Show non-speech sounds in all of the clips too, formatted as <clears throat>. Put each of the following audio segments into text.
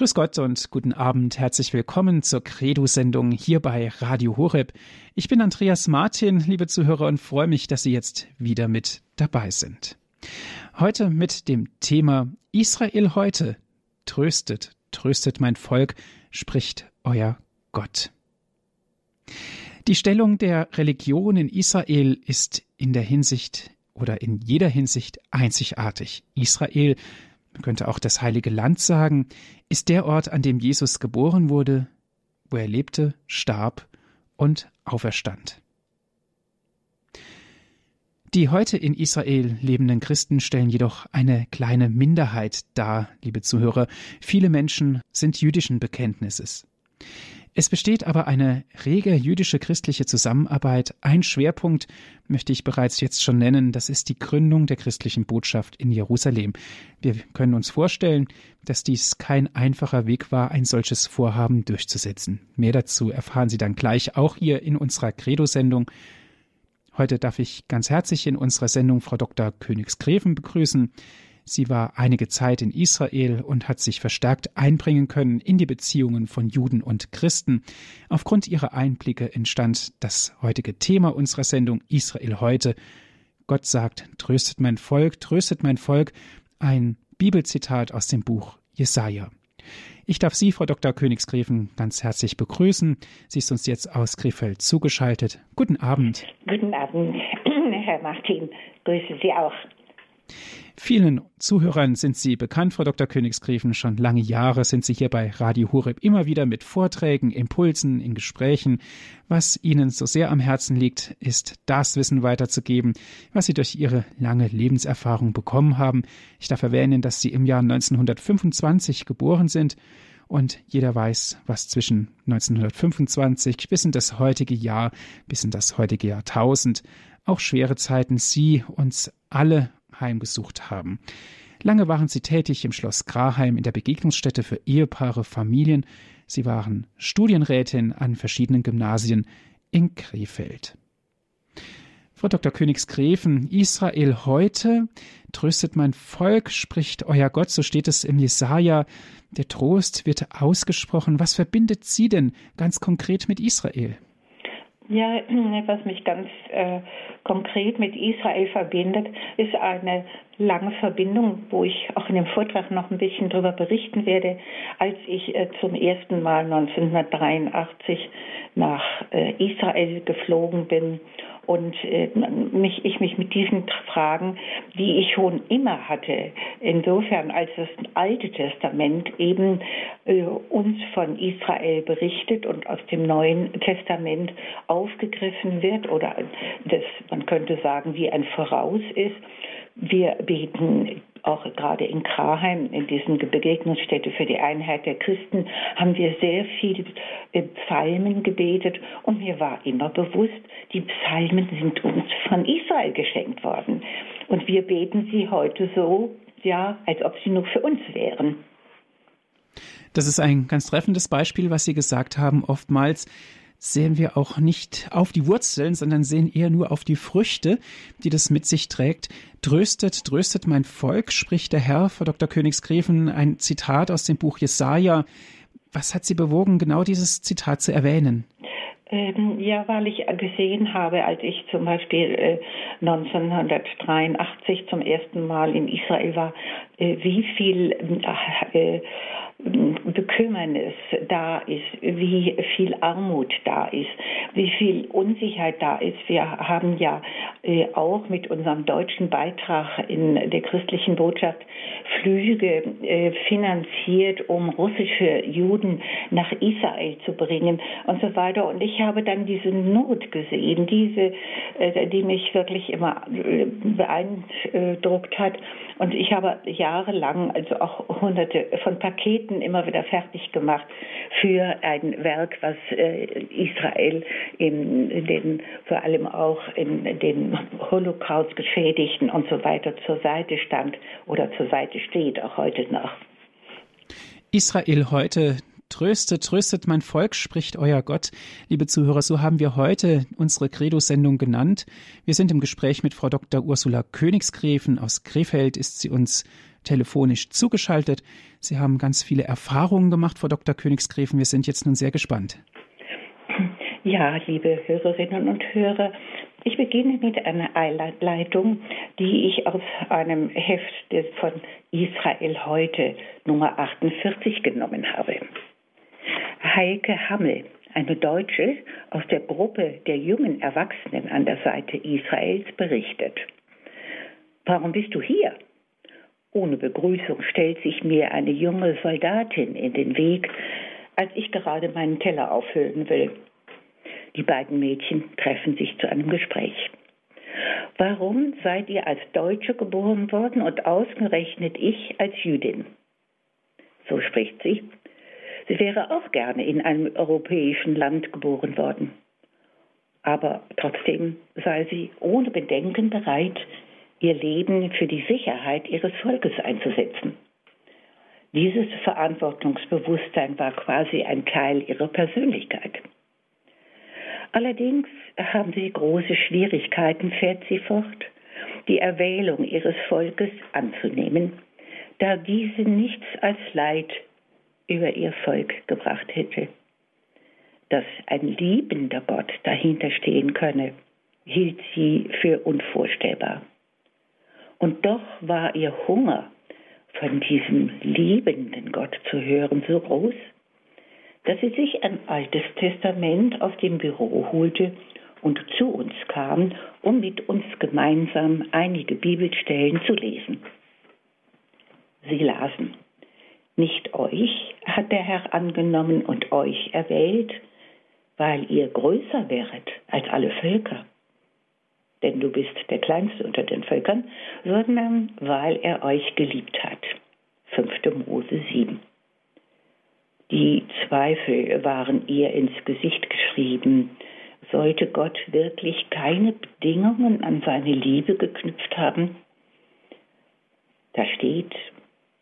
Grüß Gott und guten Abend. Herzlich willkommen zur Credo-Sendung hier bei Radio Horeb. Ich bin Andreas Martin, liebe Zuhörer, und freue mich, dass Sie jetzt wieder mit dabei sind. Heute mit dem Thema Israel heute. Tröstet, tröstet mein Volk, spricht euer Gott. Die Stellung der Religion in Israel ist in der Hinsicht oder in jeder Hinsicht einzigartig. Israel man könnte auch das heilige Land sagen, ist der Ort, an dem Jesus geboren wurde, wo er lebte, starb und auferstand. Die heute in Israel lebenden Christen stellen jedoch eine kleine Minderheit dar, liebe Zuhörer. Viele Menschen sind jüdischen Bekenntnisses. Es besteht aber eine rege jüdische christliche Zusammenarbeit. Ein Schwerpunkt möchte ich bereits jetzt schon nennen, das ist die Gründung der christlichen Botschaft in Jerusalem. Wir können uns vorstellen, dass dies kein einfacher Weg war, ein solches Vorhaben durchzusetzen. Mehr dazu erfahren Sie dann gleich auch hier in unserer Credo-Sendung. Heute darf ich ganz herzlich in unserer Sendung Frau Dr. Königsgräfen begrüßen. Sie war einige Zeit in Israel und hat sich verstärkt einbringen können in die Beziehungen von Juden und Christen. Aufgrund ihrer Einblicke entstand das heutige Thema unserer Sendung Israel heute. Gott sagt, tröstet mein Volk, tröstet mein Volk, ein Bibelzitat aus dem Buch Jesaja. Ich darf Sie, Frau Dr. Königsgräfen, ganz herzlich begrüßen. Sie ist uns jetzt aus Krefeld zugeschaltet. Guten Abend. Guten Abend, <clears throat> Herr Martin. Grüße Sie auch. Vielen Zuhörern sind Sie bekannt, Frau Dr. Königsgräfen. Schon lange Jahre sind Sie hier bei Radio Horeb immer wieder mit Vorträgen, Impulsen, in Gesprächen. Was Ihnen so sehr am Herzen liegt, ist das Wissen weiterzugeben, was Sie durch Ihre lange Lebenserfahrung bekommen haben. Ich darf erwähnen, dass Sie im Jahr 1925 geboren sind und jeder weiß, was zwischen 1925 bis in das heutige Jahr, bis in das heutige Jahrtausend, auch schwere Zeiten Sie uns alle heimgesucht haben. Lange waren sie tätig im Schloss Graheim in der Begegnungsstätte für Ehepaare, Familien. Sie waren Studienrätin an verschiedenen Gymnasien in Krefeld. Frau Dr. Königsgräfen, Israel heute tröstet mein Volk, spricht euer Gott, so steht es im Jesaja. Der Trost wird ausgesprochen. Was verbindet Sie denn ganz konkret mit Israel? Ja, <clears throat> was mich ganz äh, konkret mit Israel verbindet, ist eine lange Verbindung, wo ich auch in dem Vortrag noch ein bisschen darüber berichten werde, als ich äh, zum ersten Mal 1983 nach äh, Israel geflogen bin und äh, mich, ich mich mit diesen Fragen, die ich schon immer hatte, insofern als das Alte Testament eben äh, uns von Israel berichtet und aus dem Neuen Testament aufgegriffen wird oder das, man könnte sagen, wie ein Voraus ist. Wir beten auch gerade in Kraheim, in diesen Begegnungsstätte für die Einheit der Christen, haben wir sehr viele Psalmen gebetet und mir war immer bewusst, die Psalmen sind uns von Israel geschenkt worden. Und wir beten sie heute so, ja, als ob sie nur für uns wären. Das ist ein ganz treffendes Beispiel, was Sie gesagt haben. Oftmals sehen wir auch nicht auf die Wurzeln, sondern sehen eher nur auf die Früchte, die das mit sich trägt. Tröstet, tröstet mein Volk, spricht der Herr, Frau Dr. Königsgräfen, ein Zitat aus dem Buch Jesaja. Was hat Sie bewogen, genau dieses Zitat zu erwähnen? Ähm, ja, weil ich gesehen habe, als ich zum Beispiel äh, 1983 zum ersten Mal in Israel war, äh, wie viel äh, Bekümmernis da ist, wie viel Armut da ist, wie viel Unsicherheit da ist. Wir haben ja äh, auch mit unserem deutschen Beitrag in der christlichen Botschaft Flüge äh, finanziert, um russische Juden nach Israel zu bringen und so weiter. Und ich habe dann diese Not gesehen, diese, äh, die mich wirklich immer beeindruckt hat. Und ich habe jahrelang, also auch hunderte von Paketen immer wieder fertig gemacht für ein Werk, was äh, Israel in den, vor allem auch in den Holocaust geschädigten und so weiter zur Seite stand oder zur Seite steht, auch heute noch. Israel heute Tröstet, tröstet mein Volk, spricht euer Gott. Liebe Zuhörer, so haben wir heute unsere Credo-Sendung genannt. Wir sind im Gespräch mit Frau Dr. Ursula Königsgräfen aus Krefeld, ist sie uns telefonisch zugeschaltet. Sie haben ganz viele Erfahrungen gemacht, Frau Dr. Königsgräfen. Wir sind jetzt nun sehr gespannt. Ja, liebe Hörerinnen und Hörer, ich beginne mit einer Einleitung, die ich aus einem Heft von Israel heute Nummer 48 genommen habe. Heike Hammel, eine Deutsche aus der Gruppe der jungen Erwachsenen an der Seite Israels, berichtet. Warum bist du hier? Ohne Begrüßung stellt sich mir eine junge Soldatin in den Weg, als ich gerade meinen Teller auffüllen will. Die beiden Mädchen treffen sich zu einem Gespräch. Warum seid ihr als Deutsche geboren worden und ausgerechnet ich als Jüdin? So spricht sie. Sie wäre auch gerne in einem europäischen Land geboren worden. Aber trotzdem sei sie ohne Bedenken bereit, ihr Leben für die Sicherheit ihres Volkes einzusetzen. Dieses Verantwortungsbewusstsein war quasi ein Teil ihrer Persönlichkeit. Allerdings haben sie große Schwierigkeiten, fährt sie fort, die Erwählung ihres Volkes anzunehmen, da diese nichts als Leid über ihr Volk gebracht hätte. Dass ein liebender Gott dahinter stehen könne, hielt sie für unvorstellbar. Und doch war ihr Hunger, von diesem liebenden Gott zu hören, so groß, dass sie sich ein altes Testament aus dem Büro holte und zu uns kam, um mit uns gemeinsam einige Bibelstellen zu lesen. Sie lasen, Nicht euch hat der Herr angenommen und euch erwählt, weil ihr größer wäret als alle Völker. Denn du bist der Kleinste unter den Völkern, sondern weil er euch geliebt hat. 5. Mose 7. Die Zweifel waren ihr ins Gesicht geschrieben. Sollte Gott wirklich keine Bedingungen an seine Liebe geknüpft haben? Da steht,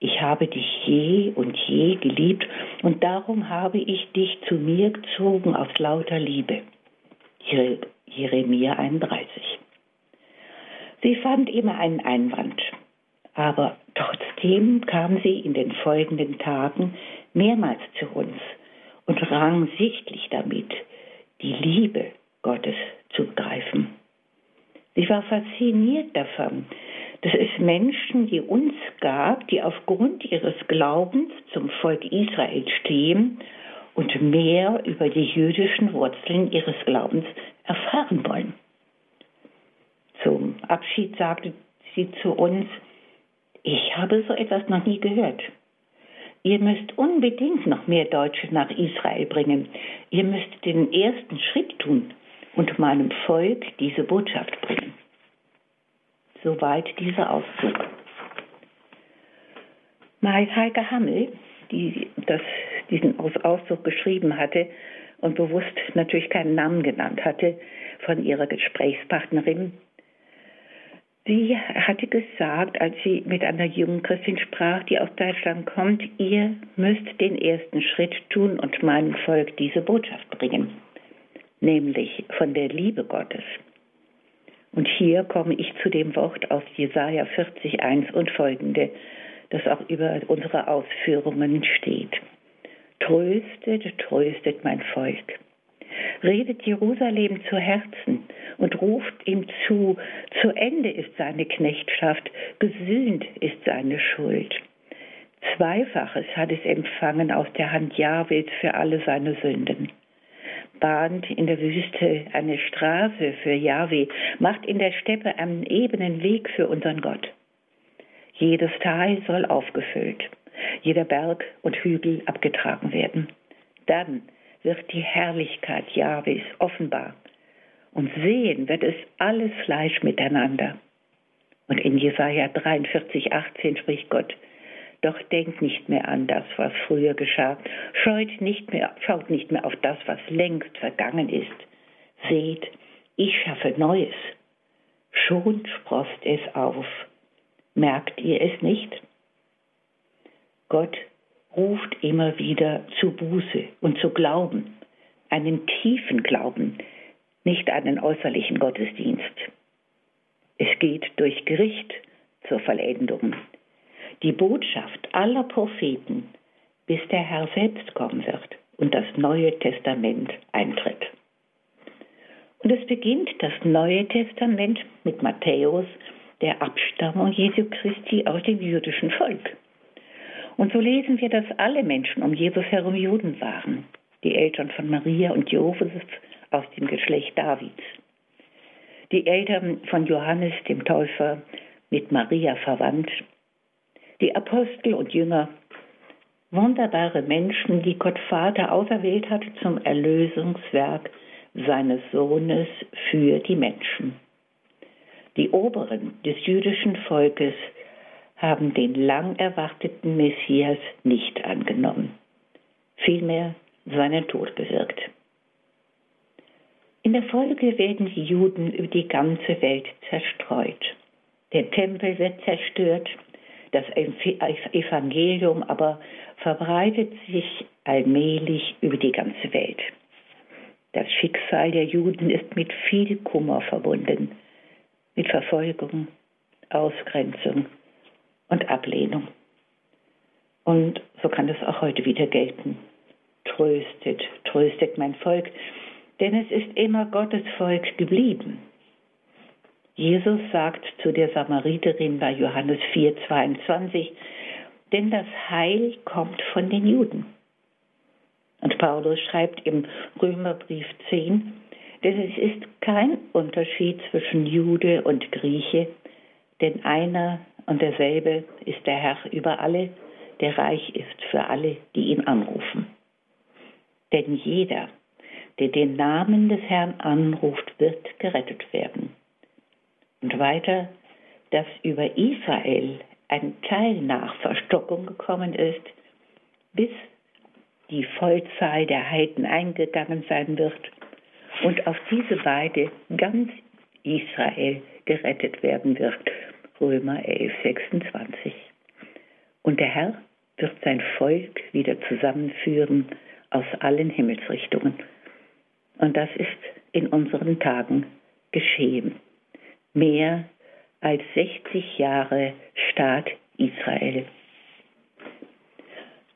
ich habe dich je und je geliebt und darum habe ich dich zu mir gezogen aus lauter Liebe. Jeremia 31. Sie fand immer einen Einwand, aber trotzdem kam sie in den folgenden Tagen mehrmals zu uns und rang sichtlich damit, die Liebe Gottes zu begreifen. Sie war fasziniert davon, dass es Menschen wie uns gab, die aufgrund ihres Glaubens zum Volk Israel stehen und mehr über die jüdischen Wurzeln ihres Glaubens erfahren wollen. Zum Abschied sagte sie zu uns, ich habe so etwas noch nie gehört. Ihr müsst unbedingt noch mehr Deutsche nach Israel bringen. Ihr müsst den ersten Schritt tun und meinem Volk diese Botschaft bringen. Soweit dieser Auszug. Heike Hammel, die das, diesen Auszug geschrieben hatte und bewusst natürlich keinen Namen genannt hatte, von ihrer Gesprächspartnerin, Sie hatte gesagt, als sie mit einer jungen Christin sprach, die aus Deutschland kommt, ihr müsst den ersten Schritt tun und meinem Volk diese Botschaft bringen, nämlich von der Liebe Gottes. Und hier komme ich zu dem Wort aus Jesaja 40, 1 und folgende, das auch über unsere Ausführungen steht. Tröstet, tröstet mein Volk redet Jerusalem zu Herzen und ruft ihm zu, zu Ende ist seine Knechtschaft, gesühnt ist seine Schuld. Zweifaches hat es empfangen aus der Hand Jahwes für alle seine Sünden. Bahnt in der Wüste eine Straße für Jahwe, macht in der Steppe einen ebenen Weg für unseren Gott. Jedes Tal soll aufgefüllt, jeder Berg und Hügel abgetragen werden. Dann wird die Herrlichkeit Jahwes offenbar. Und sehen wird es alles Fleisch miteinander. Und in Jesaja 43, 18 spricht Gott, doch denkt nicht mehr an das, was früher geschah. Scheut nicht mehr, schaut nicht mehr auf das, was längst vergangen ist. Seht, ich schaffe Neues. Schon sproßt es auf. Merkt ihr es nicht? Gott ruft immer wieder zu Buße und zu Glauben, einen tiefen Glauben, nicht einen äußerlichen Gottesdienst. Es geht durch Gericht zur Vollendung. Die Botschaft aller Propheten, bis der Herr selbst kommen wird und das Neue Testament eintritt. Und es beginnt das Neue Testament mit Matthäus, der Abstammung Jesu Christi aus dem jüdischen Volk. Und so lesen wir, dass alle Menschen um Jesus herum Juden waren, die Eltern von Maria und Josef aus dem Geschlecht Davids, die Eltern von Johannes dem Täufer mit Maria verwandt, die Apostel und Jünger, wunderbare Menschen, die Gott Vater auserwählt hat zum Erlösungswerk seines Sohnes für die Menschen. Die Oberen des jüdischen Volkes haben den lang erwarteten Messias nicht angenommen, vielmehr seinen Tod bewirkt. In der Folge werden die Juden über die ganze Welt zerstreut. Der Tempel wird zerstört, das Evangelium aber verbreitet sich allmählich über die ganze Welt. Das Schicksal der Juden ist mit viel Kummer verbunden, mit Verfolgung, Ausgrenzung und Ablehnung. Und so kann es auch heute wieder gelten. Tröstet, tröstet mein Volk, denn es ist immer Gottes Volk geblieben. Jesus sagt zu der Samariterin bei Johannes 4, 22, denn das Heil kommt von den Juden. Und Paulus schreibt im Römerbrief 10, denn es ist kein Unterschied zwischen Jude und Grieche, denn einer und derselbe ist der Herr über alle, der reich ist für alle, die ihn anrufen. Denn jeder, der den Namen des Herrn anruft, wird gerettet werden. Und weiter, dass über Israel ein Teil nach Verstockung gekommen ist, bis die Vollzahl der Heiden eingegangen sein wird und auf diese Weise ganz Israel gerettet werden wird. Römer 11, 26. Und der Herr wird sein Volk wieder zusammenführen aus allen Himmelsrichtungen. Und das ist in unseren Tagen geschehen. Mehr als 60 Jahre Staat Israel.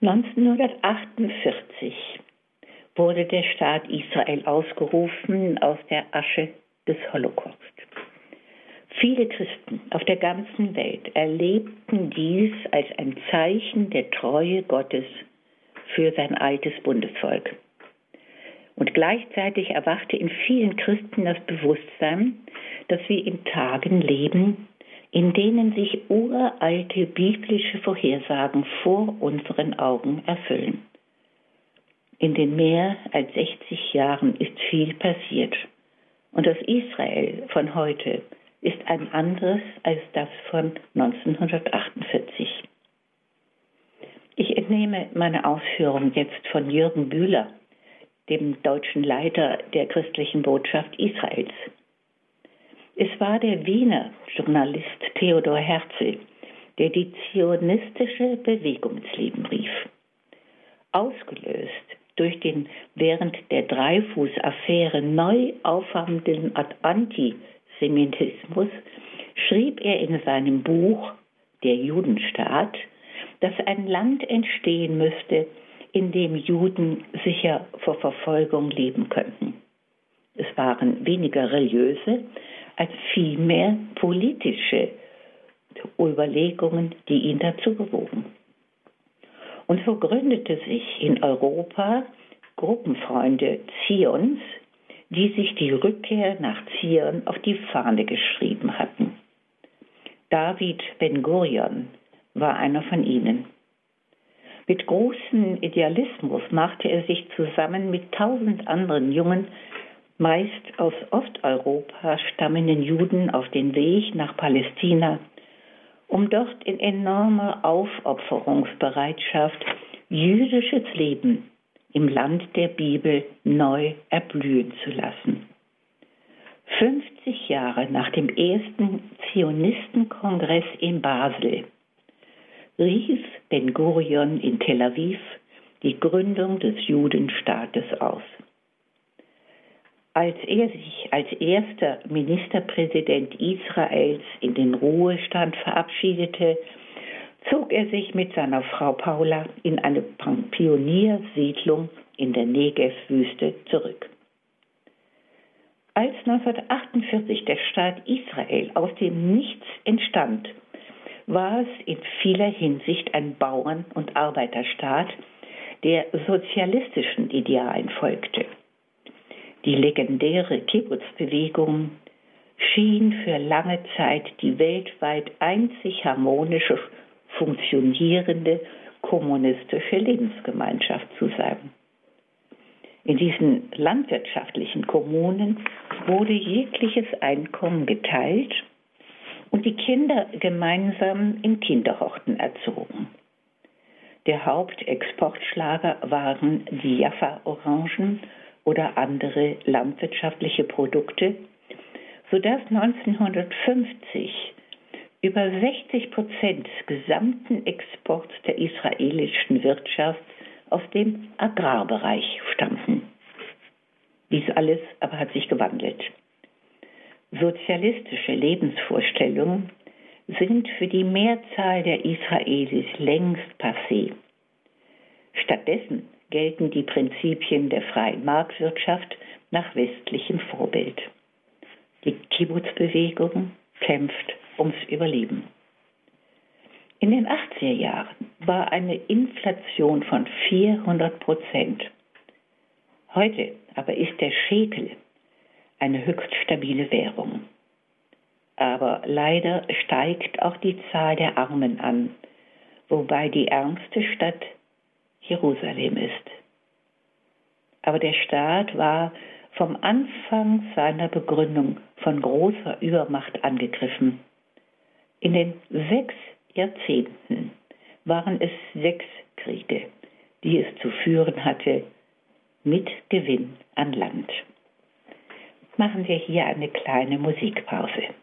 1948 wurde der Staat Israel ausgerufen aus der Asche des Holocaust. Viele Christen auf der ganzen Welt erlebten dies als ein Zeichen der Treue Gottes für sein altes Bundesvolk. Und gleichzeitig erwachte in vielen Christen das Bewusstsein, dass wir in Tagen leben, in denen sich uralte biblische Vorhersagen vor unseren Augen erfüllen. In den mehr als 60 Jahren ist viel passiert. Und das Israel von heute ist ein anderes als das von 1948. Ich entnehme meine Ausführung jetzt von Jürgen Bühler, dem deutschen Leiter der christlichen Botschaft Israels. Es war der Wiener Journalist Theodor Herzl, der die zionistische Bewegung ins Leben rief. Ausgelöst durch den während der Dreifuß-Affäre neu aufflammenden Antisemitismus schrieb er in seinem Buch Der Judenstaat, dass ein Land entstehen müsste, in dem Juden sicher vor Verfolgung leben könnten. Es waren weniger religiöse, als vielmehr politische Überlegungen, die ihn dazu bewogen. Und so gründete sich in Europa Gruppenfreunde Zions, die sich die Rückkehr nach Zion auf die Fahne geschrieben hatten. David Ben Gurion war einer von ihnen. Mit großem Idealismus machte er sich zusammen mit tausend anderen jungen meist aus Osteuropa stammenden Juden auf den Weg nach Palästina, um dort in enormer Aufopferungsbereitschaft jüdisches Leben im Land der Bibel neu erblühen zu lassen. 50 Jahre nach dem ersten Zionistenkongress in Basel rief Ben Gurion in Tel Aviv die Gründung des Judenstaates aus. Als er sich als erster Ministerpräsident Israels in den Ruhestand verabschiedete, zog er sich mit seiner Frau Paula in eine Pioniersiedlung in der Negev-Wüste zurück. Als 1948 der Staat Israel aus dem Nichts entstand, war es in vieler Hinsicht ein Bauern- und Arbeiterstaat, der sozialistischen Idealen folgte. Die legendäre Kibbutz-Bewegung schien für lange Zeit die weltweit einzig harmonische, funktionierende kommunistische Lebensgemeinschaft zu sein. In diesen landwirtschaftlichen Kommunen wurde jegliches Einkommen geteilt und die Kinder gemeinsam in Kinderhorten erzogen. Der Hauptexportschlager waren die Jaffa-Orangen oder andere landwirtschaftliche Produkte, sodass 1950 über 60 Prozent des gesamten Exports der israelischen Wirtschaft aus dem Agrarbereich stammten. Dies alles aber hat sich gewandelt. Sozialistische Lebensvorstellungen sind für die Mehrzahl der Israelis längst passé. Stattdessen gelten die Prinzipien der freien Marktwirtschaft nach westlichem Vorbild. Die Kibbutz-Bewegung kämpft ums Überleben. In den 80er Jahren war eine Inflation von 400 Prozent. Heute aber ist der Schekel eine höchst stabile Währung. Aber leider steigt auch die Zahl der Armen an, wobei die ärmste Stadt Jerusalem ist. Aber der Staat war vom Anfang seiner Begründung von großer Übermacht angegriffen. In den sechs Jahrzehnten waren es sechs Kriege, die es zu führen hatte, mit Gewinn an Land machen wir hier eine kleine Musikpause.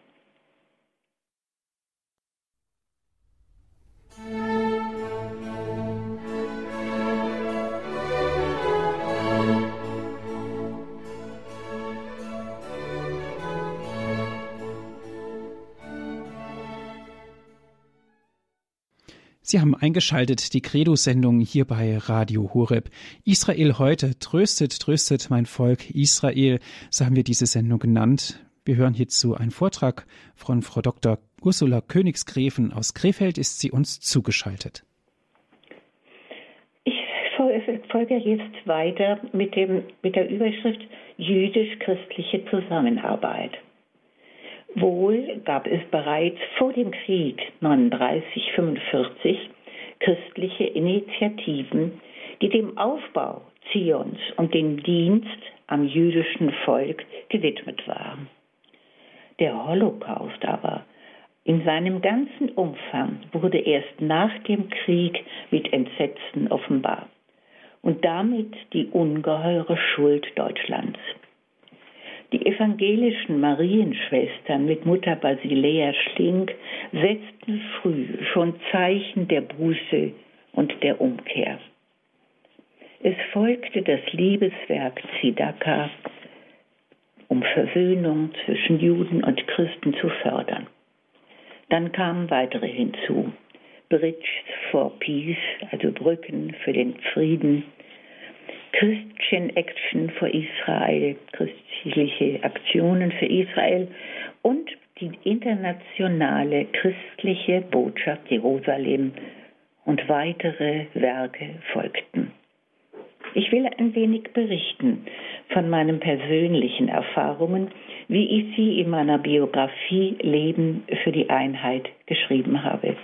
Sie haben eingeschaltet die Credo-Sendung hier bei Radio Horeb. Israel heute tröstet, tröstet mein Volk Israel. So haben wir diese Sendung genannt. Wir hören hierzu einen Vortrag von Frau Dr. Ursula Königsgräfen aus Krefeld ist sie uns zugeschaltet. Ich folge jetzt weiter mit, dem, mit der Überschrift Jüdisch-christliche Zusammenarbeit. Wohl gab es bereits vor dem Krieg 39-45 christliche Initiativen, die dem Aufbau Zions und dem Dienst am jüdischen Volk gewidmet waren. Der Holocaust aber in seinem ganzen Umfang wurde erst nach dem Krieg mit Entsetzen offenbar und damit die ungeheure Schuld Deutschlands. Die evangelischen Marienschwestern mit Mutter Basilea Schlink setzten früh schon Zeichen der Buße und der Umkehr. Es folgte das Liebeswerk Zidaka, um Versöhnung zwischen Juden und Christen zu fördern. Dann kamen weitere hinzu. Bridge for Peace, also Brücken für den Frieden, Christian Action for Israel, christliche Aktionen für Israel und die internationale christliche Botschaft Jerusalem und weitere Werke folgten. Ich will ein wenig berichten von meinen persönlichen Erfahrungen, wie ich sie in meiner Biografie Leben für die Einheit geschrieben habe.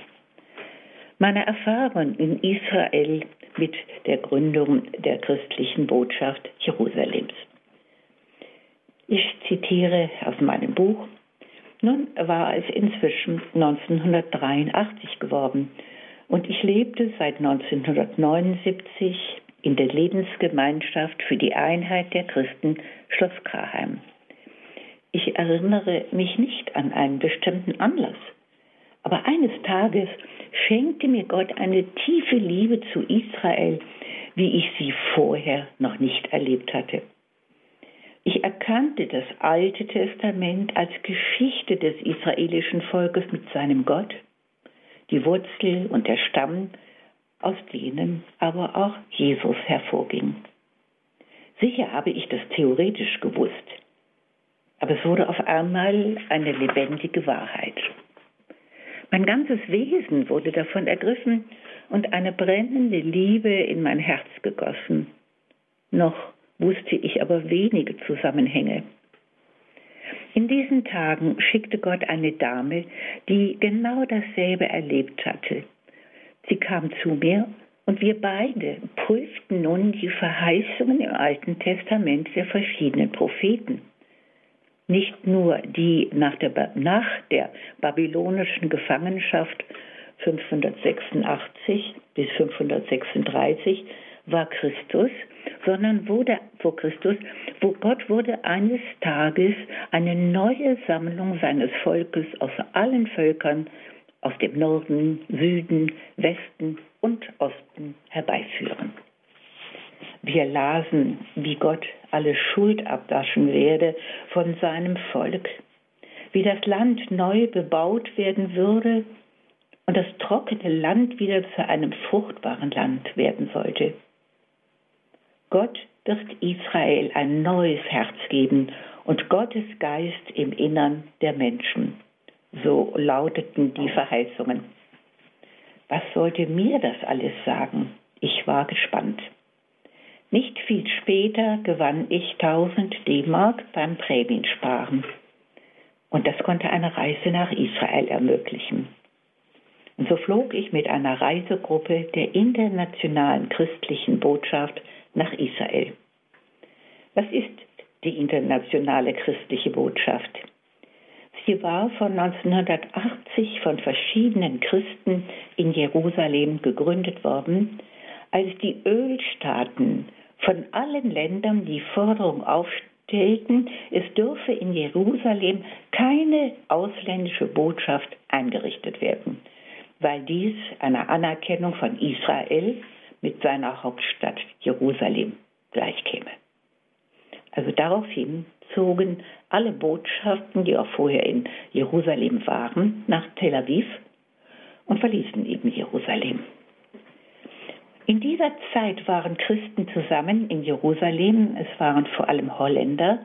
Meine Erfahrungen in Israel mit der Gründung der christlichen Botschaft Jerusalems. Ich zitiere aus meinem Buch. Nun war es inzwischen 1983 geworden und ich lebte seit 1979 in der Lebensgemeinschaft für die Einheit der Christen Schloss Kraheim. Ich erinnere mich nicht an einen bestimmten Anlass, aber eines Tages schenkte mir Gott eine tiefe Liebe zu Israel, wie ich sie vorher noch nicht erlebt hatte. Ich erkannte das Alte Testament als Geschichte des israelischen Volkes mit seinem Gott, die Wurzel und der Stamm, aus denen aber auch Jesus hervorging. Sicher habe ich das theoretisch gewusst, aber es wurde auf einmal eine lebendige Wahrheit. Mein ganzes Wesen wurde davon ergriffen und eine brennende Liebe in mein Herz gegossen. Noch wusste ich aber wenige Zusammenhänge. In diesen Tagen schickte Gott eine Dame, die genau dasselbe erlebt hatte. Sie kam zu mir und wir beide prüften nun die Verheißungen im Alten Testament der verschiedenen Propheten. Nicht nur die nach der, nach der babylonischen Gefangenschaft 586 bis 536 war Christus, sondern wurde vor Christus, wo Gott wurde eines Tages eine neue Sammlung seines Volkes aus allen Völkern aus dem Norden, Süden, Westen und Osten herbeiführen. Wir lasen, wie Gott alle Schuld abwaschen werde von seinem Volk, wie das Land neu bebaut werden würde und das trockene Land wieder zu einem fruchtbaren Land werden sollte. Gott wird Israel ein neues Herz geben und Gottes Geist im Innern der Menschen. So lauteten die Verheißungen. Was sollte mir das alles sagen? Ich war gespannt. Nicht viel später gewann ich 1000 D-Mark beim Prämiensparen. Und das konnte eine Reise nach Israel ermöglichen. Und so flog ich mit einer Reisegruppe der internationalen christlichen Botschaft nach Israel. Was ist die internationale christliche Botschaft? Sie war von 1980 von verschiedenen Christen in Jerusalem gegründet worden, als die Ölstaaten von allen Ländern die Forderung aufstellten, es dürfe in Jerusalem keine ausländische Botschaft eingerichtet werden, weil dies einer Anerkennung von Israel mit seiner Hauptstadt Jerusalem gleichkäme. Also daraufhin zogen alle Botschaften, die auch vorher in Jerusalem waren, nach Tel Aviv und verließen eben Jerusalem. In dieser Zeit waren Christen zusammen in Jerusalem, es waren vor allem Holländer,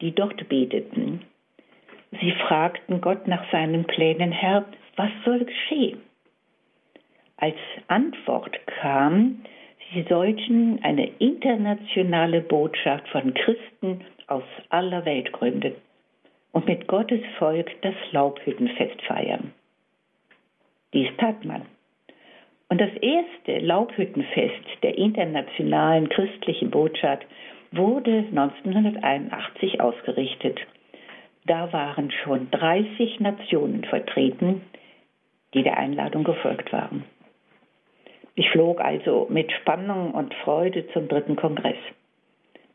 die dort beteten. Sie fragten Gott nach seinen Plänen, Herr, was soll geschehen? Als Antwort kam, Sie sollten eine internationale Botschaft von Christen aus aller Welt gründen und mit Gottes Volk das Laubhüttenfest feiern. Dies tat man. Das erste Laubhüttenfest der internationalen christlichen Botschaft wurde 1981 ausgerichtet. Da waren schon 30 Nationen vertreten, die der Einladung gefolgt waren. Ich flog also mit Spannung und Freude zum dritten Kongress.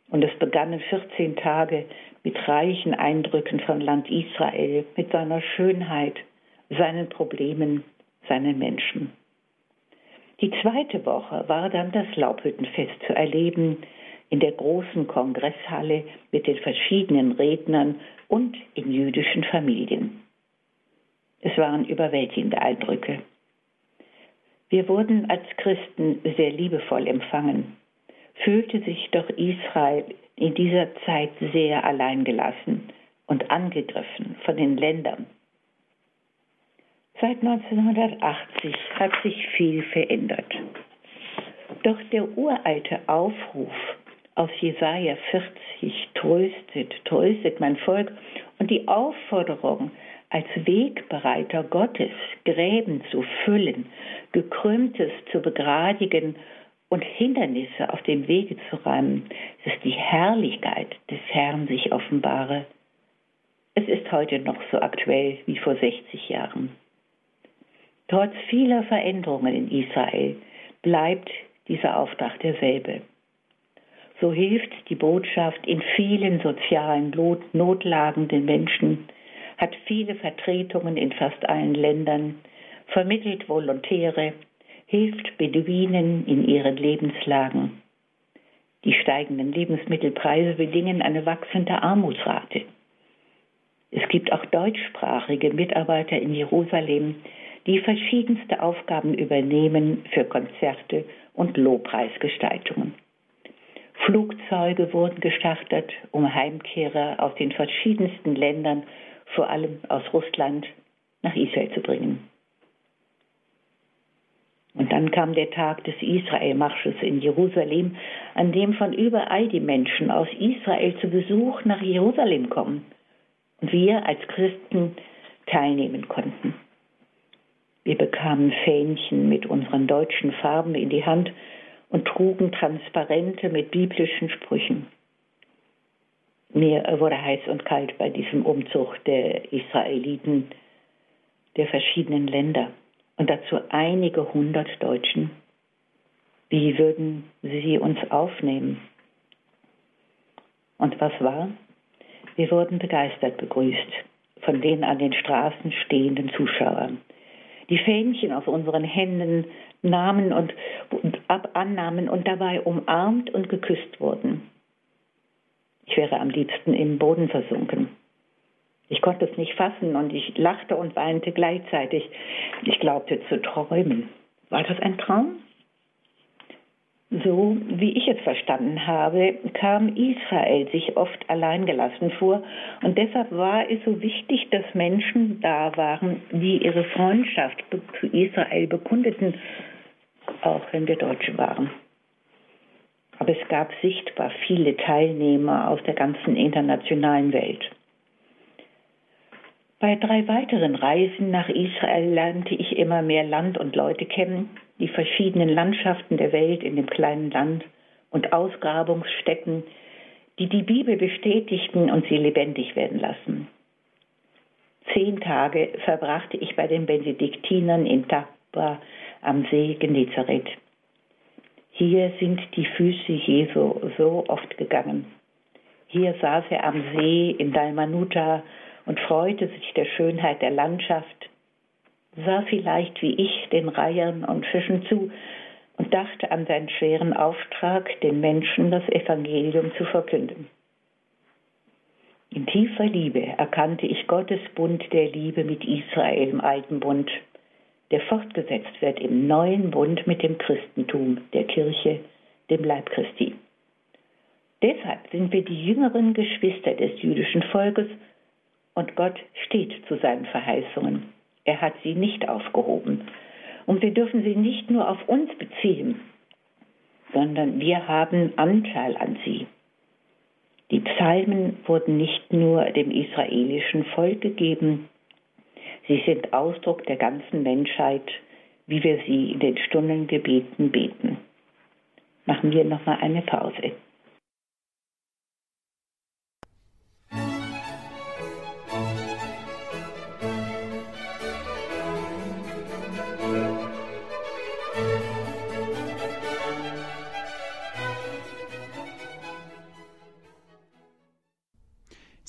Und es begannen 14 Tage mit reichen Eindrücken von Land Israel, mit seiner Schönheit, seinen Problemen, seinen Menschen. Die zweite Woche war dann das Laubhüttenfest zu erleben in der großen Kongresshalle mit den verschiedenen Rednern und in jüdischen Familien. Es waren überwältigende Eindrücke. Wir wurden als Christen sehr liebevoll empfangen, fühlte sich doch Israel in dieser Zeit sehr alleingelassen und angegriffen von den Ländern. Seit 1980 hat sich viel verändert. Doch der uralte Aufruf aus Jesaja 40, tröstet, tröstet mein Volk, und die Aufforderung, als Wegbereiter Gottes Gräben zu füllen, Gekrümmtes zu begradigen und Hindernisse auf dem Wege zu räumen, dass die Herrlichkeit des Herrn sich offenbare. Es ist heute noch so aktuell wie vor 60 Jahren. Trotz vieler Veränderungen in Israel bleibt dieser Auftrag derselbe. So hilft die Botschaft in vielen sozialen Notlagen den Menschen, hat viele Vertretungen in fast allen Ländern, vermittelt Volontäre, hilft Beduinen in ihren Lebenslagen. Die steigenden Lebensmittelpreise bedingen eine wachsende Armutsrate. Es gibt auch deutschsprachige Mitarbeiter in Jerusalem, die verschiedenste Aufgaben übernehmen für Konzerte und Lobpreisgestaltungen. Flugzeuge wurden gestartet, um Heimkehrer aus den verschiedensten Ländern, vor allem aus Russland, nach Israel zu bringen. Und dann kam der Tag des Israelmarsches in Jerusalem, an dem von überall die Menschen aus Israel zu Besuch nach Jerusalem kommen und wir als Christen teilnehmen konnten. Wir bekamen Fähnchen mit unseren deutschen Farben in die Hand und trugen Transparente mit biblischen Sprüchen. Mir wurde heiß und kalt bei diesem Umzug der Israeliten der verschiedenen Länder und dazu einige hundert Deutschen. Wie würden sie uns aufnehmen? Und was war? Wir wurden begeistert begrüßt von den an den Straßen stehenden Zuschauern. Die Fähnchen auf unseren Händen nahmen und, ab annahmen und dabei umarmt und geküsst wurden. Ich wäre am liebsten im Boden versunken. Ich konnte es nicht fassen und ich lachte und weinte gleichzeitig. Ich glaubte zu träumen. War das ein Traum? So wie ich es verstanden habe, kam Israel sich oft alleingelassen vor und deshalb war es so wichtig, dass Menschen da waren, die ihre Freundschaft zu Israel bekundeten, auch wenn wir Deutsche waren. Aber es gab sichtbar viele Teilnehmer aus der ganzen internationalen Welt. Bei drei weiteren Reisen nach Israel lernte ich immer mehr Land und Leute kennen, die verschiedenen Landschaften der Welt in dem kleinen Land und Ausgrabungsstätten, die die Bibel bestätigten und sie lebendig werden lassen. Zehn Tage verbrachte ich bei den Benediktinern in Tabra am See Genezareth. Hier sind die Füße Jesu so oft gegangen. Hier saß er am See in Dalmanuta und freute sich der Schönheit der Landschaft, sah vielleicht wie ich den Reihern und Fischen zu und dachte an seinen schweren Auftrag, den Menschen das Evangelium zu verkünden. In tiefer Liebe erkannte ich Gottes Bund der Liebe mit Israel im alten Bund, der fortgesetzt wird im neuen Bund mit dem Christentum, der Kirche, dem Leib Christi. Deshalb sind wir die jüngeren Geschwister des jüdischen Volkes und Gott steht zu seinen Verheißungen. Er hat sie nicht aufgehoben. Und wir dürfen sie nicht nur auf uns beziehen, sondern wir haben Anteil an sie. Die Psalmen wurden nicht nur dem israelischen Volk gegeben, sie sind Ausdruck der ganzen Menschheit, wie wir sie in den Stundengebeten beten. Machen wir noch mal eine Pause.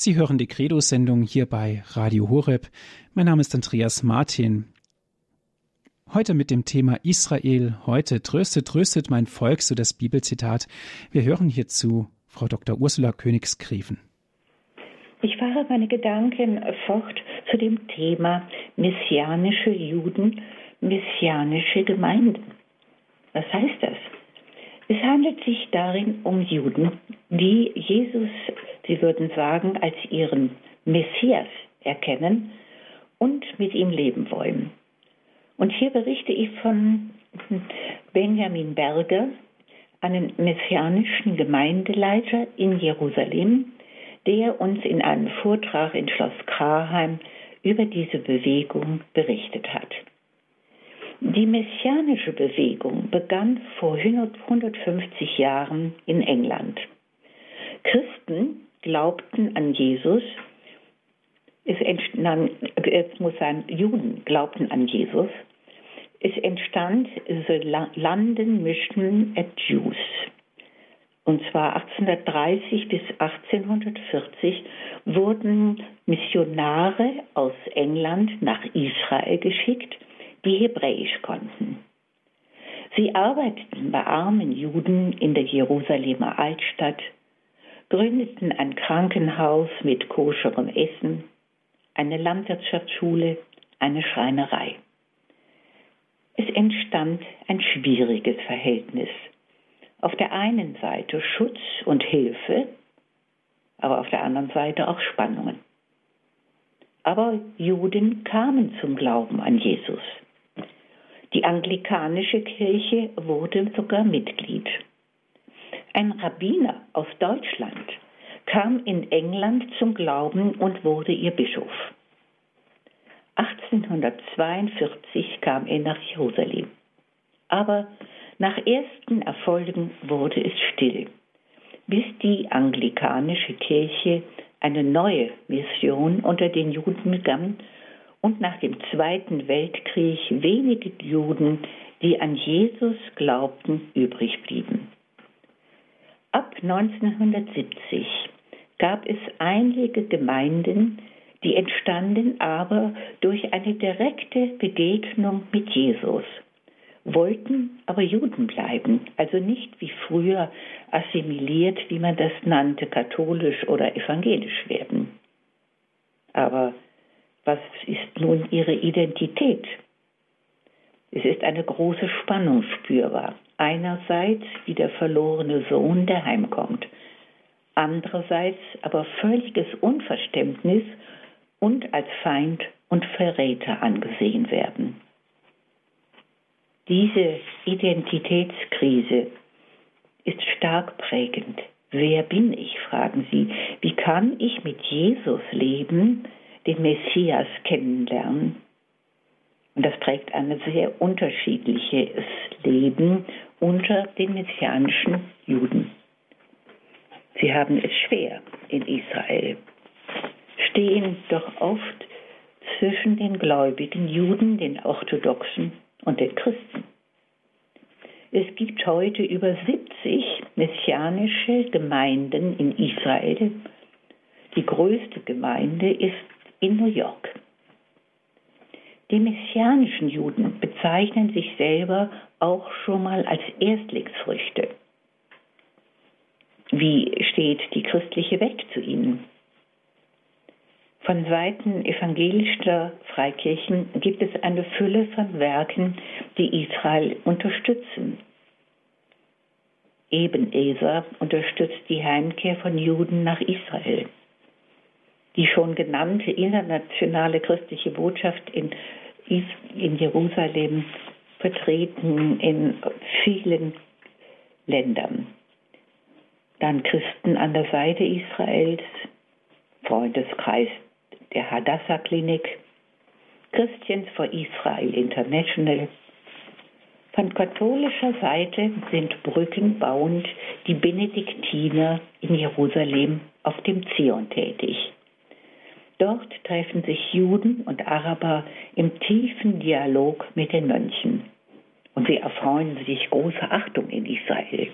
Sie hören die Credo-Sendung hier bei Radio Horeb. Mein Name ist Andreas Martin. Heute mit dem Thema Israel. Heute tröstet, tröstet mein Volk, so das Bibelzitat. Wir hören hierzu Frau Dr. Ursula Königsgräfen. Ich fahre meine Gedanken fort zu dem Thema messianische Juden, messianische Gemeinden. Was heißt das? Es handelt sich darin um Juden, die Jesus, sie würden sagen, als ihren Messias erkennen und mit ihm leben wollen. Und hier berichte ich von Benjamin Berger, einen messianischen Gemeindeleiter in Jerusalem, der uns in einem Vortrag in Schloss Kraheim über diese Bewegung berichtet hat. Die messianische Bewegung begann vor 150 Jahren in England. Christen glaubten an Jesus, es entstand, es muss sein, Juden glaubten an Jesus. Es entstand The London Mission at Jews. Und zwar 1830 bis 1840 wurden Missionare aus England nach Israel geschickt, die Hebräisch konnten. Sie arbeiteten bei armen Juden in der Jerusalemer Altstadt, gründeten ein Krankenhaus mit koscherem Essen, eine Landwirtschaftsschule, eine Schreinerei. Es entstand ein schwieriges Verhältnis. Auf der einen Seite Schutz und Hilfe, aber auf der anderen Seite auch Spannungen. Aber Juden kamen zum Glauben an Jesus. Die anglikanische Kirche wurde sogar Mitglied. Ein Rabbiner aus Deutschland kam in England zum Glauben und wurde ihr Bischof. 1842 kam er nach Jerusalem. Aber nach ersten Erfolgen wurde es still, bis die anglikanische Kirche eine neue Mission unter den Juden begann und nach dem Zweiten Weltkrieg wenige Juden, die an Jesus glaubten, übrig blieben. Ab 1970 gab es einige Gemeinden, die entstanden aber durch eine direkte Begegnung mit Jesus, wollten aber Juden bleiben, also nicht wie früher assimiliert, wie man das nannte, katholisch oder evangelisch werden. Aber was ist nun ihre Identität? Es ist eine große Spannung spürbar. Einerseits wie der verlorene Sohn, der heimkommt. Andererseits aber völliges Unverständnis und als Feind und Verräter angesehen werden. Diese Identitätskrise ist stark prägend. Wer bin ich, fragen Sie. Wie kann ich mit Jesus leben, den Messias kennenlernen? Und das prägt ein sehr unterschiedliches Leben unter den messianischen Juden. Sie haben es schwer in Israel stehen doch oft zwischen den gläubigen Juden, den Orthodoxen und den Christen. Es gibt heute über 70 messianische Gemeinden in Israel. Die größte Gemeinde ist in New York. Die messianischen Juden bezeichnen sich selber auch schon mal als Erstlingsfrüchte. Wie steht die christliche Welt zu ihnen? Von Seiten evangelischer Freikirchen gibt es eine Fülle von Werken, die Israel unterstützen. Ebenezer unterstützt die Heimkehr von Juden nach Israel. Die schon genannte internationale christliche Botschaft in, in Jerusalem vertreten in vielen Ländern. Dann Christen an der Seite Israels, Freundeskreis der Hadassah Klinik, Christians for Israel International. Von katholischer Seite sind brückenbauend die Benediktiner in Jerusalem auf dem Zion tätig. Dort treffen sich Juden und Araber im tiefen Dialog mit den Mönchen. Und sie erfreuen sich großer Achtung in Israel.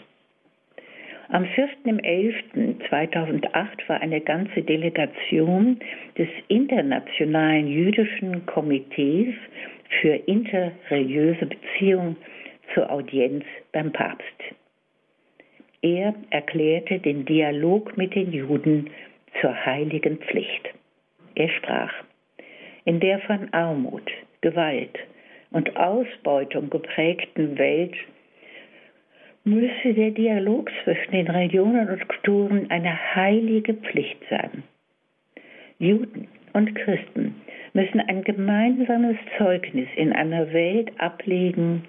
Am 4.11.2008 war eine ganze Delegation des Internationalen Jüdischen Komitees für interreligiöse Beziehungen zur Audienz beim Papst. Er erklärte den Dialog mit den Juden zur heiligen Pflicht. Er sprach, in der von Armut, Gewalt und Ausbeutung geprägten Welt müsse der Dialog zwischen den Religionen und Kulturen eine heilige Pflicht sein. Juden und Christen müssen ein gemeinsames Zeugnis in einer Welt ablegen,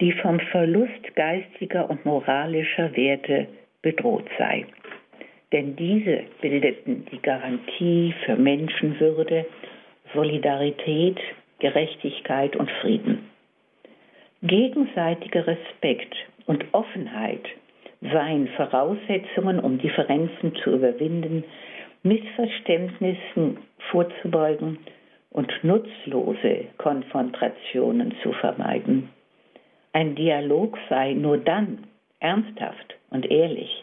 die vom Verlust geistiger und moralischer Werte bedroht sei. Denn diese bildeten die Garantie für Menschenwürde, Solidarität, Gerechtigkeit und Frieden. Gegenseitiger Respekt und Offenheit seien Voraussetzungen, um Differenzen zu überwinden, Missverständnissen vorzubeugen und nutzlose Konfrontationen zu vermeiden. Ein Dialog sei nur dann ernsthaft und ehrlich,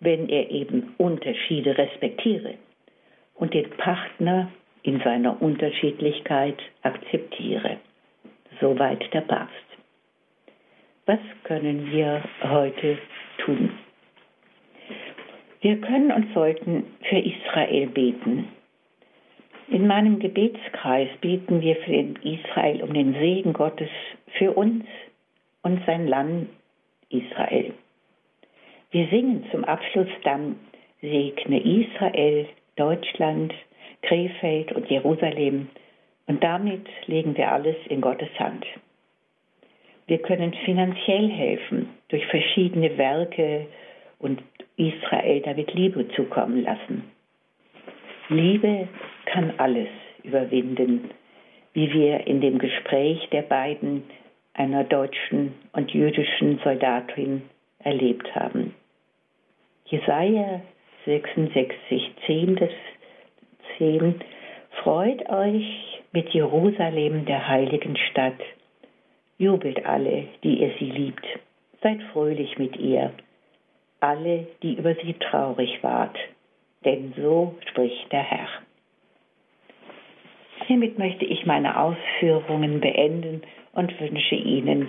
wenn er eben Unterschiede respektiere und den Partner in seiner Unterschiedlichkeit akzeptiere. Soweit der Papst. Was können wir heute tun? Wir können und sollten für Israel beten. In meinem Gebetskreis beten wir für Israel um den Segen Gottes für uns und sein Land Israel. Wir singen zum Abschluss dann Segne Israel, Deutschland, Krefeld und Jerusalem und damit legen wir alles in Gottes Hand. Wir können finanziell helfen durch verschiedene Werke und Israel damit Liebe zukommen lassen. Liebe kann alles überwinden, wie wir in dem Gespräch der beiden, einer deutschen und jüdischen Soldatin, erlebt haben. Jesaja 66, 10 bis 10 Freut euch mit Jerusalem, der heiligen Stadt. Jubelt alle, die ihr sie liebt. Seid fröhlich mit ihr, alle, die über sie traurig wart. Denn so spricht der Herr. Hiermit möchte ich meine Ausführungen beenden und wünsche Ihnen,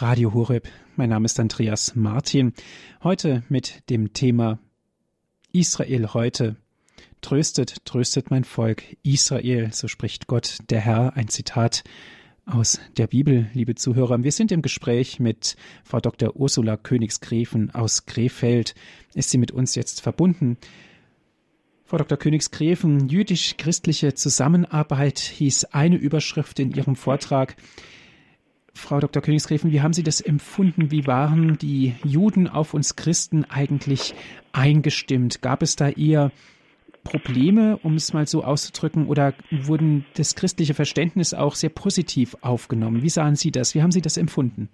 Radio Horeb. Mein Name ist Andreas Martin. Heute mit dem Thema Israel heute. Tröstet, tröstet mein Volk Israel, so spricht Gott, der Herr. Ein Zitat aus der Bibel, liebe Zuhörer. Wir sind im Gespräch mit Frau Dr. Ursula Königsgräfen aus Krefeld. Ist sie mit uns jetzt verbunden? Frau Dr. Königsgräfen, jüdisch-christliche Zusammenarbeit hieß eine Überschrift in Ihrem Vortrag. Frau Dr. Königsgräfen, wie haben Sie das empfunden? Wie waren die Juden auf uns Christen eigentlich eingestimmt? Gab es da eher Probleme, um es mal so auszudrücken, oder wurden das christliche Verständnis auch sehr positiv aufgenommen? Wie sahen Sie das? Wie haben Sie das empfunden?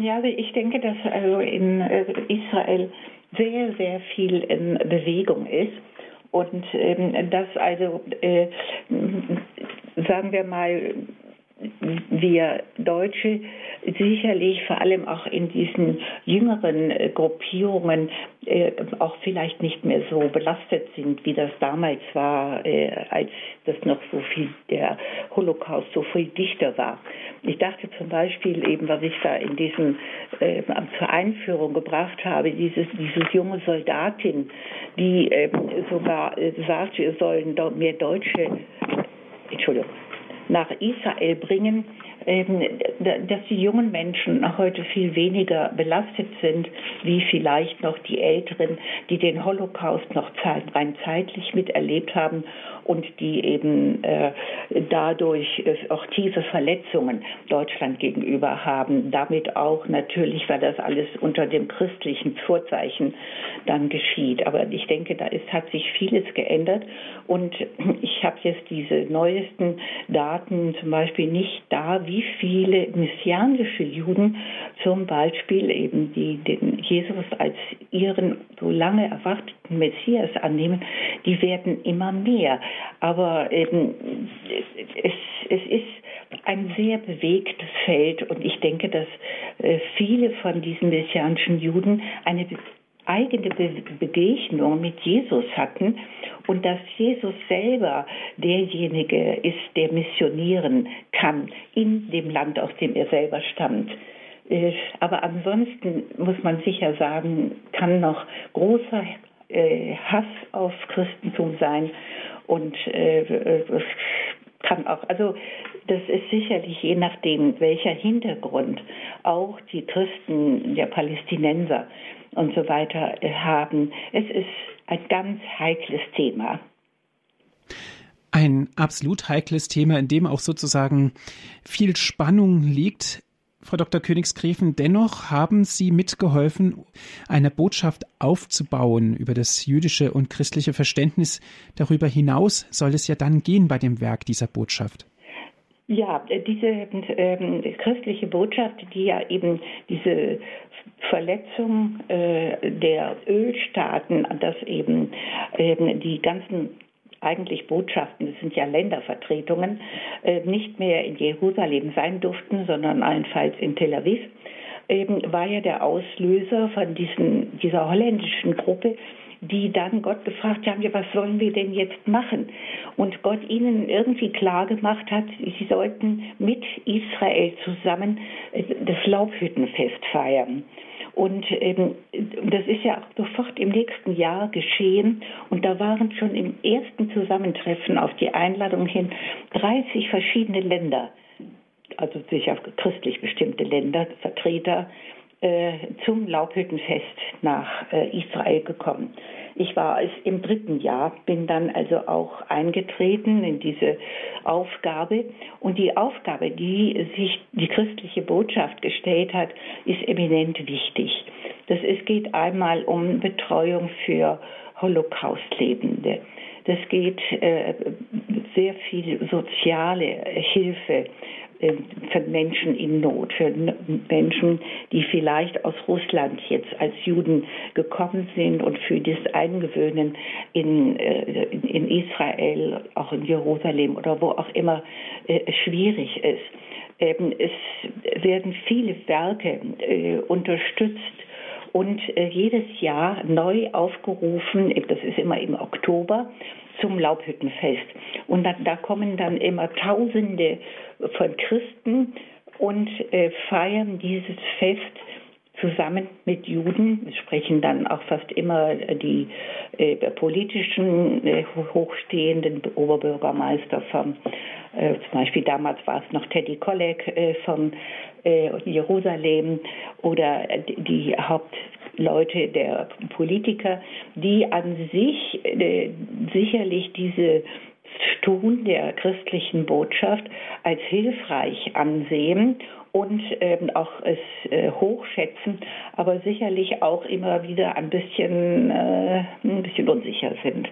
Ja, also ich denke, dass also in äh, Israel sehr, sehr viel in Bewegung ist und ähm, dass also, äh, sagen wir mal, wir Deutsche sicherlich vor allem auch in diesen jüngeren äh, Gruppierungen äh, auch vielleicht nicht mehr so belastet sind, wie das damals war, äh, als das noch so viel der Holocaust so viel dichter war. Ich dachte zum Beispiel eben, was ich da in diesem äh, zur Einführung gebracht habe, dieses, dieses junge Soldatin, die äh, sogar sagte, wir sollen mehr Deutsche, Entschuldigung, nach Israel bringen, ähm, dass die jungen Menschen heute viel weniger belastet sind, wie vielleicht noch die Älteren, die den Holocaust noch rein zeitlich miterlebt haben und die eben äh, dadurch äh, auch tiefe Verletzungen Deutschland gegenüber haben. Damit auch natürlich, weil das alles unter dem christlichen Vorzeichen dann geschieht. Aber ich denke, da ist, hat sich vieles geändert und ich habe jetzt diese neuesten Daten zum Beispiel nicht da, wie viele messianische Juden zum Beispiel eben die den Jesus als ihren so lange erwarteten Messias annehmen, die werden immer mehr. Aber eben, es, es ist ein sehr bewegtes Feld und ich denke, dass äh, viele von diesen messianischen Juden eine eigene Begegnung mit Jesus hatten und dass Jesus selber derjenige ist, der missionieren kann in dem Land, aus dem er selber stammt. Äh, aber ansonsten muss man sicher sagen, kann noch großer äh, Hass auf Christentum sein und äh, äh, kann auch, also das ist sicherlich je nachdem, welcher Hintergrund auch die Christen der Palästinenser und so weiter haben. Es ist ein ganz heikles Thema. Ein absolut heikles Thema, in dem auch sozusagen viel Spannung liegt. Frau Dr. Königsgräfen, dennoch haben Sie mitgeholfen, eine Botschaft aufzubauen über das jüdische und christliche Verständnis. Darüber hinaus soll es ja dann gehen bei dem Werk dieser Botschaft. Ja, diese ähm, christliche Botschaft, die ja eben diese Verletzung äh, der Ölstaaten, dass eben ähm, die ganzen eigentlich Botschaften, das sind ja Ländervertretungen, äh, nicht mehr in Jerusalem sein durften, sondern allenfalls in Tel Aviv war ja der Auslöser von diesen, dieser holländischen Gruppe, die dann Gott gefragt haben, ja, was sollen wir denn jetzt machen? Und Gott ihnen irgendwie klar gemacht hat, sie sollten mit Israel zusammen äh, das Laubhüttenfest feiern. Und ähm, das ist ja auch sofort im nächsten Jahr geschehen. Und da waren schon im ersten Zusammentreffen auf die Einladung hin 30 verschiedene Länder, also sicher christlich bestimmte Länder, Vertreter zum Laubhüttenfest nach äh, Israel gekommen. Ich war es im dritten Jahr, bin dann also auch eingetreten in diese Aufgabe. Und die Aufgabe, die sich die christliche Botschaft gestellt hat, ist eminent wichtig. Das, es geht einmal um Betreuung für Holocaustlebende. Das geht äh, sehr viel soziale Hilfe äh, für Menschen in Not, für Menschen, die vielleicht aus Russland jetzt als Juden gekommen sind und für das Eingewöhnen in, äh, in Israel, auch in Jerusalem oder wo auch immer äh, schwierig ist. Ähm, es werden viele Werke unterstützt und jedes Jahr neu aufgerufen, das ist immer im Oktober, zum Laubhüttenfest. Und da, da kommen dann immer Tausende von Christen und äh, feiern dieses Fest zusammen mit Juden. Sprechen dann auch fast immer die äh, politischen äh, hochstehenden Oberbürgermeister von, äh, zum Beispiel damals war es noch Teddy Kollek äh, von äh, Jerusalem oder die Hauptleute der Politiker, die an sich äh, sicherlich diese Tun der christlichen Botschaft als hilfreich ansehen und ähm, auch es äh, hochschätzen, aber sicherlich auch immer wieder ein bisschen, äh, ein bisschen unsicher sind.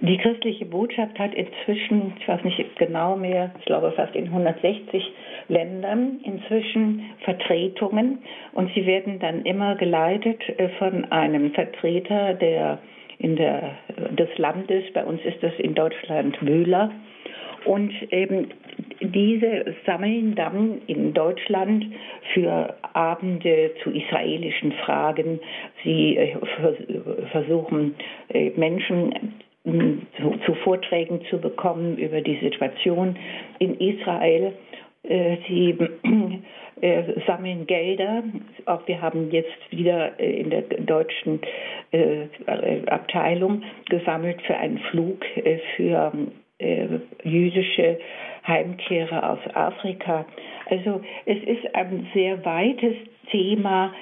Die christliche Botschaft hat inzwischen, ich weiß nicht genau mehr, ich glaube fast in 160 Ländern inzwischen Vertretungen und sie werden dann immer geleitet äh, von einem Vertreter der in der, des Landes. Bei uns ist das in Deutschland Müller. Und eben diese sammeln dann in Deutschland für Abende zu israelischen Fragen. Sie äh, versuchen äh, Menschen zu, Vorträgen zu bekommen über die Situation in Israel. Äh, sie <clears throat> sammeln Gelder. Auch wir haben jetzt wieder in der deutschen Abteilung gesammelt für einen Flug für jüdische Heimkehrer aus Afrika. Also es ist ein sehr weites Thema,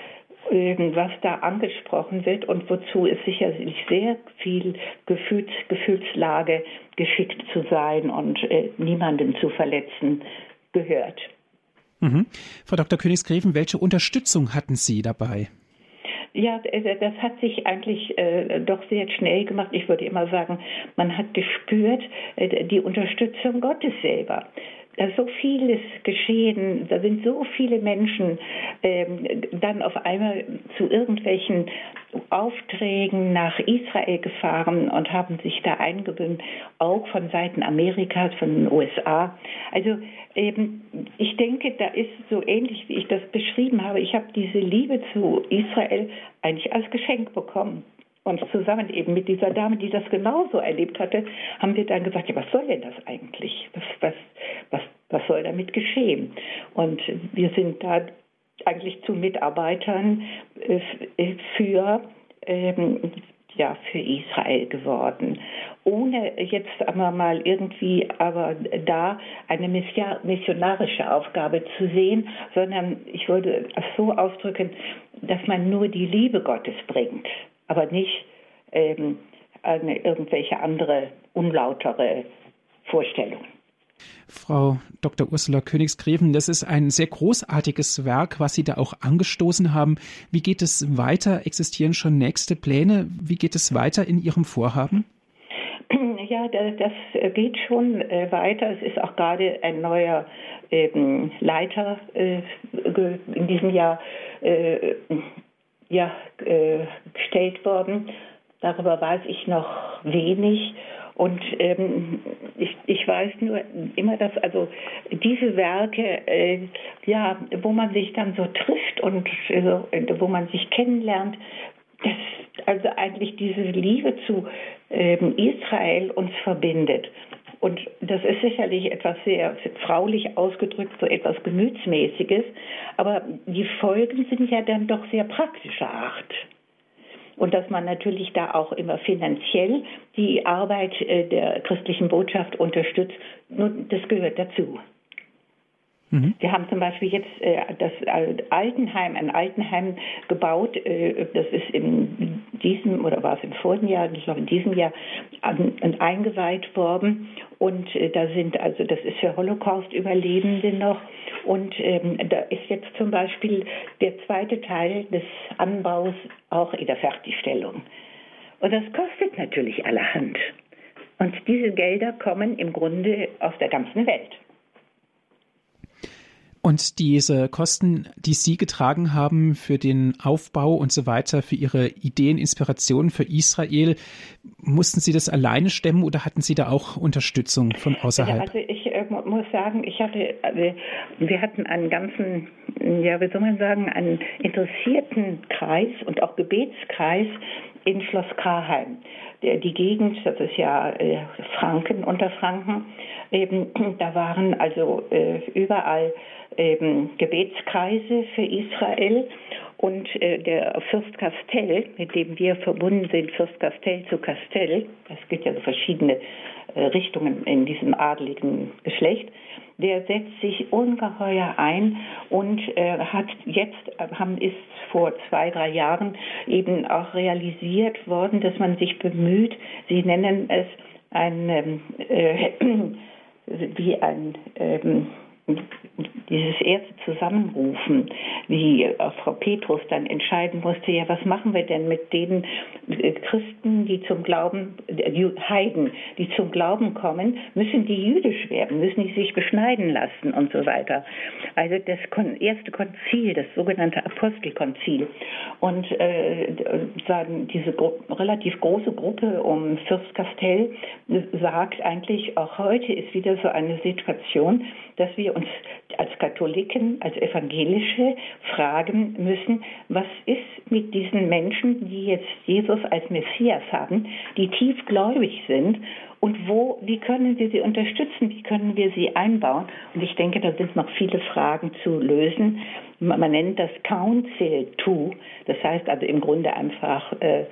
ähm, was da angesprochen wird und wozu es sicherlich sehr viel Gefühls, Gefühlslage geschickt zu sein und äh, niemanden zu verletzen gehört. Mhm. Frau Dr. Königsgräfen, welche Unterstützung hatten Sie dabei? Ja, das hat sich eigentlich äh, doch sehr schnell gemacht. Ich würde immer sagen, man hat gespürt äh, die Unterstützung Gottes selber. Da ist so vieles geschehen, da sind so viele Menschen ähm, dann auf einmal zu irgendwelchen Aufträgen nach Israel gefahren und haben sich da eingewöhnt, auch von Seiten Amerikas, von den USA. Also ähm, ich denke, da ist so ähnlich, wie ich das beschrieben habe. Ich habe diese Liebe zu Israel eigentlich als Geschenk bekommen. Und zusammen eben mit dieser Dame, die das genauso erlebt hatte, haben wir dann gesagt, ja, was soll denn das eigentlich? Was, was, was, was soll damit geschehen? Und wir sind da eigentlich zu Mitarbeitern äh, für ähm, ja, für Israel geworden. Ohne jetzt aber mal irgendwie aber da eine missionarische Aufgabe zu sehen, sondern ich würde es so ausdrücken, dass man nur die Liebe Gottes bringt, aber nicht ähm, eine, irgendwelche andere unlautere Vorstellung. Frau Dr. Ursula Königsgräfen, das ist ein sehr großartiges Werk, was Sie da auch angestoßen haben. Wie geht es weiter? Existieren schon nächste Pläne? Wie geht es weiter in Ihrem Vorhaben? <clears throat> Ja, das geht schon äh, weiter. Es ist auch gerade ein neuer ähm, Leiter äh, in diesem Jahr äh, gestellt worden. Darüber weiß ich noch wenig. Und ähm, ich, ich weiß nur immer, dass also diese Werke, äh, ja, wo man sich dann so trifft und äh, wo man sich kennenlernt, das also eigentlich diese Liebe zu ähm, Israel uns verbindet. Und das ist sicherlich etwas sehr fraulich ausgedrückt, so etwas Gemütsmäßiges. Aber die Folgen sind ja dann doch sehr praktischer Art. Und dass man natürlich da auch immer finanziell die Arbeit äh, der christlichen Botschaft unterstützt, das gehört dazu. Mhm. Wir haben zum Beispiel jetzt äh, das Altenheim, ein Altenheim gebaut. Äh, das ist in diesem oder war es im vorigen Jahr, ich glaube in diesem Jahr eingeweiht worden. Und äh, da sind also das ist für Holocaust-Überlebende noch. Und ähm, da ist jetzt zum Beispiel der zweite Teil des Anbaus auch in der Fertigstellung. Und das kostet natürlich allerhand. Und diese Gelder kommen im Grunde aus der ganzen Welt. Und diese Kosten, die Sie getragen haben für den Aufbau und so weiter, für Ihre Ideen, Inspirationen für Israel, mussten Sie das alleine stemmen oder hatten Sie da auch Unterstützung von außerhalb? Also ich äh, muss sagen, ich hatte, also wir hatten einen ganzen, ja, wie soll man sagen, einen interessierten Kreis und auch Gebetskreis in Schloss Karheim. Die Gegend, das ist ja äh, Franken, Unterfranken, eben, <clears throat> da waren also äh, überall eben Gebetskreise für Israel und äh, der Fürst Castell, mit dem wir verbunden sind, Fürst Castell zu Castell, es gibt ja so verschiedene äh, Richtungen in diesem adeligen Geschlecht, der setzt sich ungeheuer ein und äh, hat jetzt, äh, haben, ist vor zwei, drei Jahren eben auch realisiert worden, dass man sich bemüht, sie nennen es ein, ähm, äh, <clears throat> wie ein, ähm, dieses erste Zusammenrufen, wie Frau Petrus dann entscheiden musste, ja, was machen wir denn mit den äh, Christen, die zum Glauben, die Heiden, die zum Glauben kommen, müssen die jüdisch werden, müssen die sich beschneiden lassen und so weiter. Also das erste Konzil, das sogenannte Apostelkonzil und äh, sagen diese Gru relativ große Gruppe um Fürst Castell sagt eigentlich, auch heute ist wieder so eine Situation, dass wir uns als Katholiken, als Evangelische fragen müssen, was ist mit diesen Menschen, die jetzt Jesus als Messias haben, die tiefgläubig sind und wo, wie können wir sie unterstützen, wie können wir sie einbauen? Und ich denke, da sind noch viele Fragen zu lösen. Man nennt das Council to, das heißt also im Grunde einfach äh,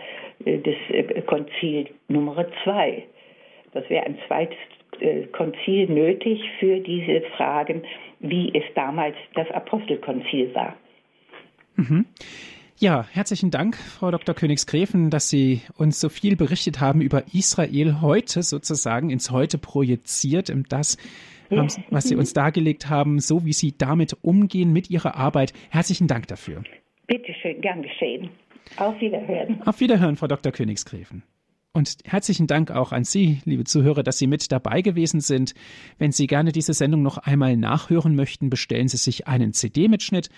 das äh, Konzil Nummer zwei. Das wäre ein zweites äh, Konzil nötig für diese Fragen, wie es damals das Apostelkonzil war. Mhm. Ja, herzlichen Dank, Frau Dr. Königsgräfen, dass Sie uns so viel berichtet haben über Israel heute sozusagen ins Heute projiziert, das, was Sie uns dargelegt haben, so wie Sie damit umgehen mit Ihrer Arbeit. Herzlichen Dank dafür. Bitte schön, gern geschehen. Auf Wiederhören. Auf Wiederhören, Frau Dr. Königsgräfen. Und herzlichen Dank auch an Sie, liebe Zuhörer, dass Sie mit dabei gewesen sind. Wenn Sie gerne diese Sendung noch einmal nachhören möchten, bestellen Sie sich einen CD-Mitschnitt.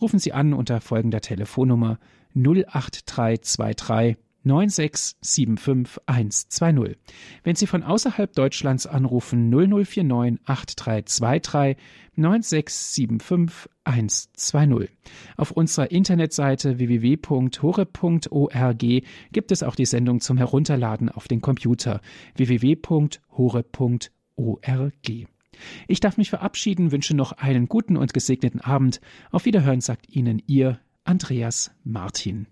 Rufen Sie an unter folgender Telefonnummer 08323 9675120. Wenn Sie von außerhalb Deutschlands anrufen 0049 8323 9675120. Auf unserer Internetseite www.hore.org gibt es auch die Sendung zum Herunterladen auf den Computer www.hore.org. Ich darf mich verabschieden, wünsche noch einen guten und gesegneten Abend. Auf Wiederhören sagt Ihnen Ihr Andreas Martin.